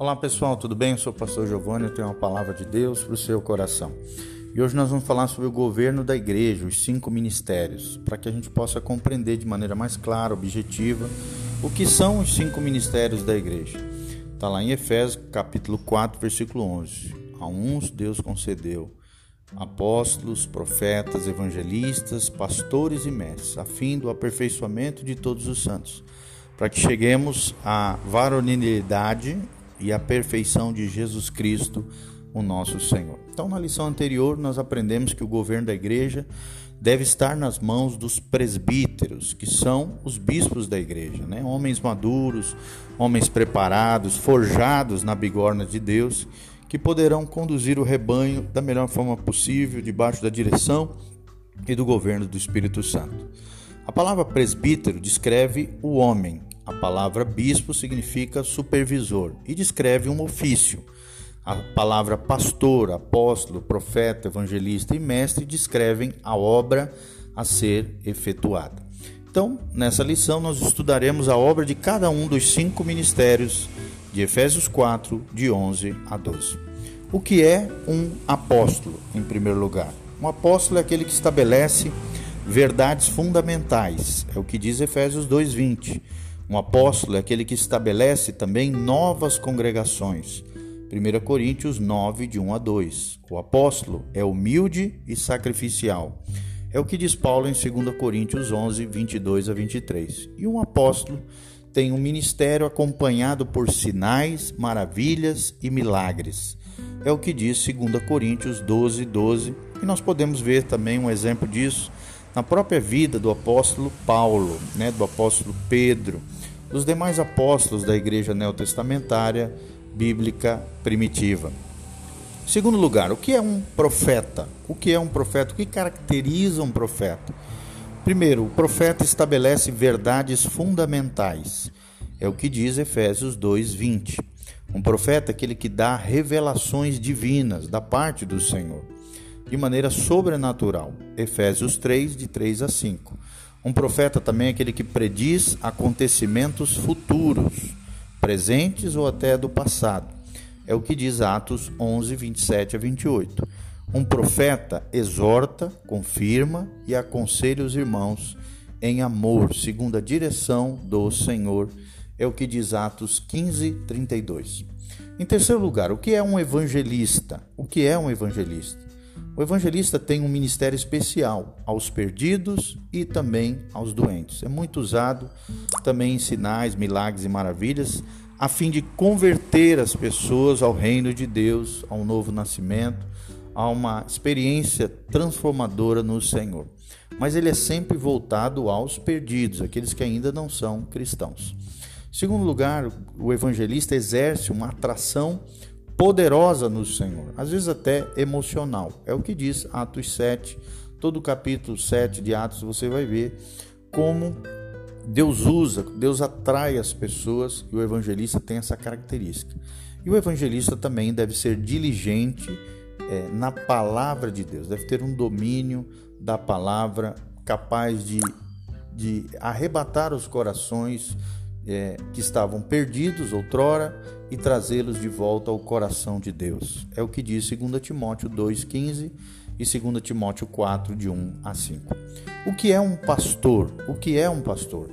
Olá pessoal, tudo bem? Eu sou o pastor Giovanni, eu tenho uma palavra de Deus para o seu coração. E hoje nós vamos falar sobre o governo da igreja, os cinco ministérios, para que a gente possa compreender de maneira mais clara, objetiva, o que são os cinco ministérios da igreja. Está lá em Efésios capítulo 4, versículo 11. A uns Deus concedeu apóstolos, profetas, evangelistas, pastores e mestres, a fim do aperfeiçoamento de todos os santos, para que cheguemos à varonilidade e a perfeição de Jesus Cristo, o nosso Senhor. Então, na lição anterior, nós aprendemos que o governo da igreja deve estar nas mãos dos presbíteros, que são os bispos da igreja, né? homens maduros, homens preparados, forjados na bigorna de Deus, que poderão conduzir o rebanho da melhor forma possível, debaixo da direção e do governo do Espírito Santo. A palavra presbítero descreve o homem, a palavra bispo significa supervisor e descreve um ofício. A palavra pastor, apóstolo, profeta, evangelista e mestre descrevem a obra a ser efetuada. Então, nessa lição, nós estudaremos a obra de cada um dos cinco ministérios de Efésios 4, de 11 a 12. O que é um apóstolo, em primeiro lugar? Um apóstolo é aquele que estabelece verdades fundamentais, é o que diz Efésios 2,20 um apóstolo é aquele que estabelece também novas congregações. 1 Coríntios 9, de 1 a 2. O apóstolo é humilde e sacrificial. É o que diz Paulo em 2 Coríntios 11, 22 a 23. E um apóstolo tem um ministério acompanhado por sinais, maravilhas e milagres. É o que diz 2 Coríntios 12, 12. E nós podemos ver também um exemplo disso na própria vida do apóstolo Paulo, né, do apóstolo Pedro dos demais apóstolos da igreja neotestamentária bíblica primitiva. Segundo lugar, o que é um profeta? O que é um profeta? O que caracteriza um profeta? Primeiro, o profeta estabelece verdades fundamentais. É o que diz Efésios 2:20. Um profeta é aquele que dá revelações divinas da parte do Senhor, de maneira sobrenatural. Efésios 3 de 3 a 5. Um profeta também é aquele que prediz acontecimentos futuros, presentes ou até do passado. É o que diz Atos 11, 27 a 28. Um profeta exorta, confirma e aconselha os irmãos em amor, segundo a direção do Senhor. É o que diz Atos 15, 32. Em terceiro lugar, o que é um evangelista? O que é um evangelista? O evangelista tem um ministério especial aos perdidos e também aos doentes. É muito usado também em sinais, milagres e maravilhas, a fim de converter as pessoas ao reino de Deus, a um novo nascimento, a uma experiência transformadora no Senhor. Mas ele é sempre voltado aos perdidos, aqueles que ainda não são cristãos. Em segundo lugar, o evangelista exerce uma atração poderosa no Senhor, às vezes até emocional. É o que diz Atos 7, todo o capítulo 7 de Atos você vai ver como Deus usa, Deus atrai as pessoas e o evangelista tem essa característica. E o evangelista também deve ser diligente é, na palavra de Deus, deve ter um domínio da palavra capaz de, de arrebatar os corações é, que estavam perdidos outrora e trazê-los de volta ao coração de Deus. É o que diz 2 Timóteo 2,15 e 2 Timóteo 4, de 1 a 5. O que é um pastor? O que é um pastor?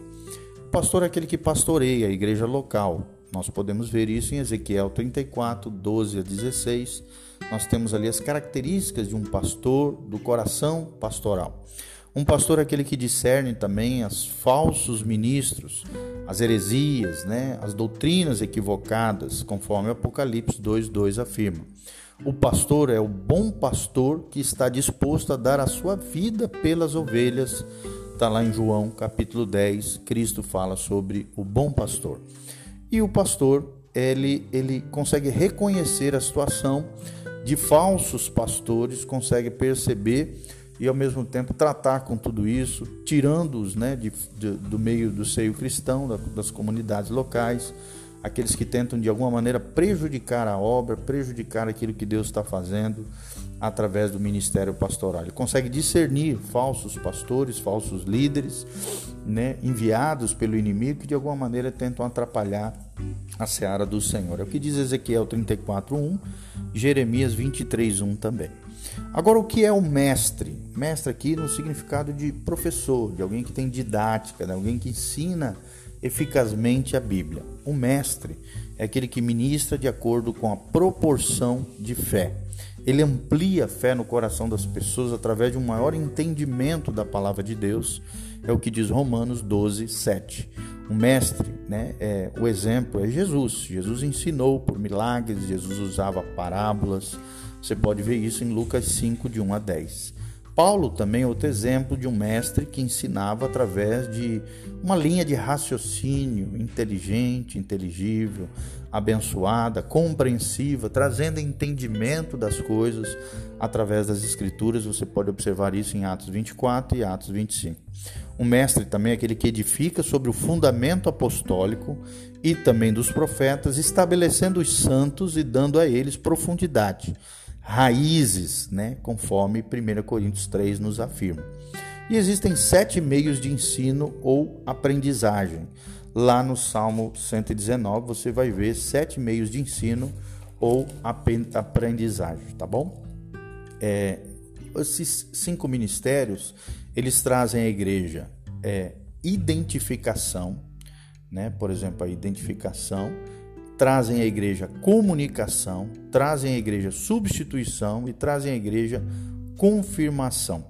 O pastor é aquele que pastoreia a igreja local. Nós podemos ver isso em Ezequiel 34, 12 a 16. Nós temos ali as características de um pastor, do coração pastoral. Um pastor é aquele que discerne também os falsos ministros, as heresias, né, as doutrinas equivocadas, conforme Apocalipse 2:2 afirma. O pastor é o bom pastor que está disposto a dar a sua vida pelas ovelhas. Está lá em João capítulo 10, Cristo fala sobre o bom pastor. E o pastor, ele, ele consegue reconhecer a situação de falsos pastores, consegue perceber e ao mesmo tempo tratar com tudo isso, tirando-os né, de, de, do meio do seio cristão, da, das comunidades locais, aqueles que tentam de alguma maneira prejudicar a obra, prejudicar aquilo que Deus está fazendo através do ministério pastoral. Ele consegue discernir falsos pastores, falsos líderes, né, enviados pelo inimigo que de alguma maneira tentam atrapalhar a seara do Senhor. É o que diz Ezequiel 34:1, Jeremias 23:1 também. Agora, o que é o mestre? Mestre aqui no significado de professor, de alguém que tem didática, de alguém que ensina eficazmente a Bíblia. O mestre é aquele que ministra de acordo com a proporção de fé. Ele amplia a fé no coração das pessoas através de um maior entendimento da palavra de Deus. É o que diz Romanos 12, 7. O mestre, né, é, o exemplo é Jesus. Jesus ensinou por milagres, Jesus usava parábolas. Você pode ver isso em Lucas 5, de 1 a 10. Paulo também é outro exemplo de um mestre que ensinava através de uma linha de raciocínio inteligente, inteligível, abençoada, compreensiva, trazendo entendimento das coisas através das Escrituras. Você pode observar isso em Atos 24 e Atos 25. O mestre também é aquele que edifica sobre o fundamento apostólico e também dos profetas, estabelecendo os santos e dando a eles profundidade raízes, né? conforme 1 Coríntios 3 nos afirma. E existem sete meios de ensino ou aprendizagem. Lá no Salmo 119 você vai ver sete meios de ensino ou aprendizagem, tá bom? É, esses cinco ministérios eles trazem à igreja é, identificação, né? Por exemplo, a identificação trazem à igreja comunicação, trazem à igreja substituição e trazem à igreja confirmação.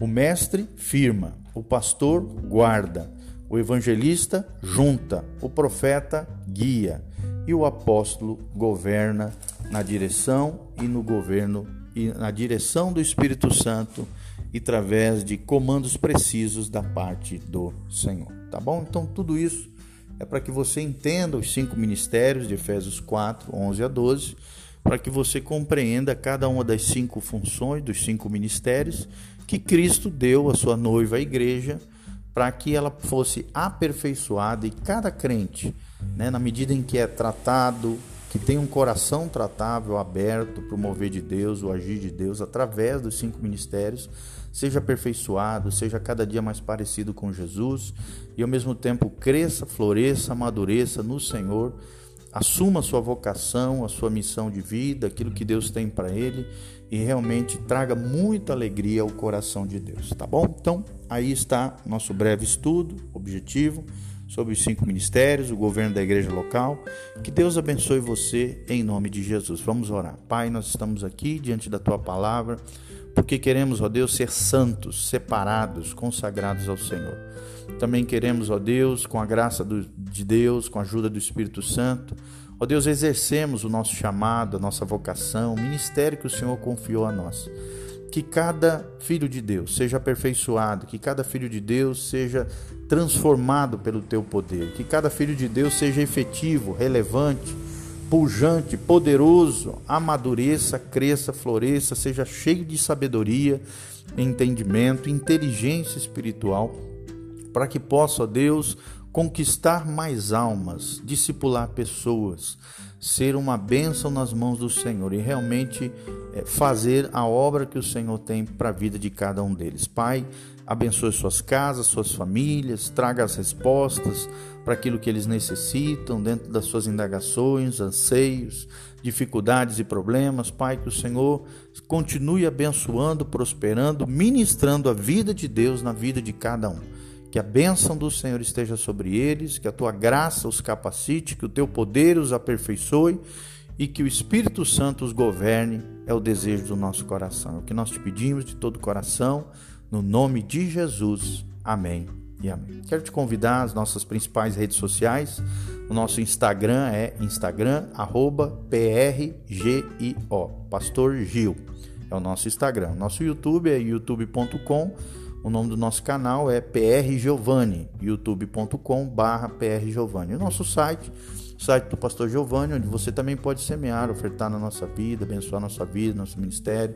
O mestre firma, o pastor guarda, o evangelista junta, o profeta guia e o apóstolo governa na direção e no governo e na direção do Espírito Santo e através de comandos precisos da parte do Senhor. Tá bom? Então tudo isso é para que você entenda os cinco ministérios de Efésios 4, 11 a 12, para que você compreenda cada uma das cinco funções dos cinco ministérios que Cristo deu à sua noiva, a igreja, para que ela fosse aperfeiçoada e cada crente, né, na medida em que é tratado, que tem um coração tratável, aberto para o mover de Deus, o agir de Deus através dos cinco ministérios, seja aperfeiçoado, seja cada dia mais parecido com Jesus e ao mesmo tempo cresça, floresça, amadureça no Senhor, assuma a sua vocação, a sua missão de vida, aquilo que Deus tem para ele e realmente traga muita alegria ao coração de Deus, tá bom? Então, aí está nosso breve estudo, objetivo sobre os cinco ministérios, o governo da igreja local. Que Deus abençoe você em nome de Jesus. Vamos orar. Pai, nós estamos aqui diante da tua palavra porque queremos, ó Deus, ser santos, separados, consagrados ao Senhor. Também queremos, ó Deus, com a graça de Deus, com a ajuda do Espírito Santo, ó Deus, exercemos o nosso chamado, a nossa vocação, o ministério que o Senhor confiou a nós. Que cada filho de Deus seja aperfeiçoado, que cada filho de Deus seja transformado pelo teu poder, que cada filho de Deus seja efetivo, relevante, pujante, poderoso, amadureça, cresça, floresça, seja cheio de sabedoria, entendimento, inteligência espiritual, para que possa, Deus, conquistar mais almas, discipular pessoas, ser uma bênção nas mãos do Senhor e realmente é, fazer a obra que o Senhor tem para a vida de cada um deles. Pai, abençoe suas casas, suas famílias, traga as respostas para aquilo que eles necessitam dentro das suas indagações, anseios, dificuldades e problemas. Pai, que o Senhor continue abençoando, prosperando, ministrando a vida de Deus na vida de cada um. Que a bênção do Senhor esteja sobre eles, que a tua graça os capacite, que o teu poder os aperfeiçoe e que o Espírito Santo os governe, é o desejo do nosso coração. É o que nós te pedimos de todo o coração no nome de Jesus. Amém e amém. Quero te convidar às nossas principais redes sociais. O nosso Instagram é Instagram PRGIO, Pastor Gil. É o nosso Instagram. Nosso YouTube é youtube.com. O nome do nosso canal é PR Giovanni, youtube.com barra PR Giovanni. O nosso site site do Pastor Giovanni, onde você também pode semear, ofertar na nossa vida, abençoar nossa vida, nosso ministério,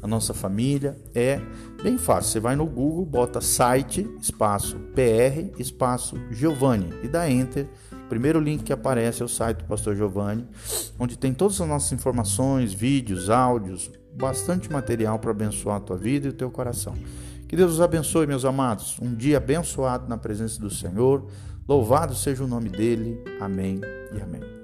a nossa família. É bem fácil. Você vai no Google, bota site, espaço PR, espaço Giovanni e dá enter. Primeiro link que aparece é o site do Pastor Giovanni, onde tem todas as nossas informações, vídeos, áudios, bastante material para abençoar a tua vida e o teu coração. Que Deus os abençoe, meus amados. Um dia abençoado na presença do Senhor. Louvado seja o nome dele. Amém e amém.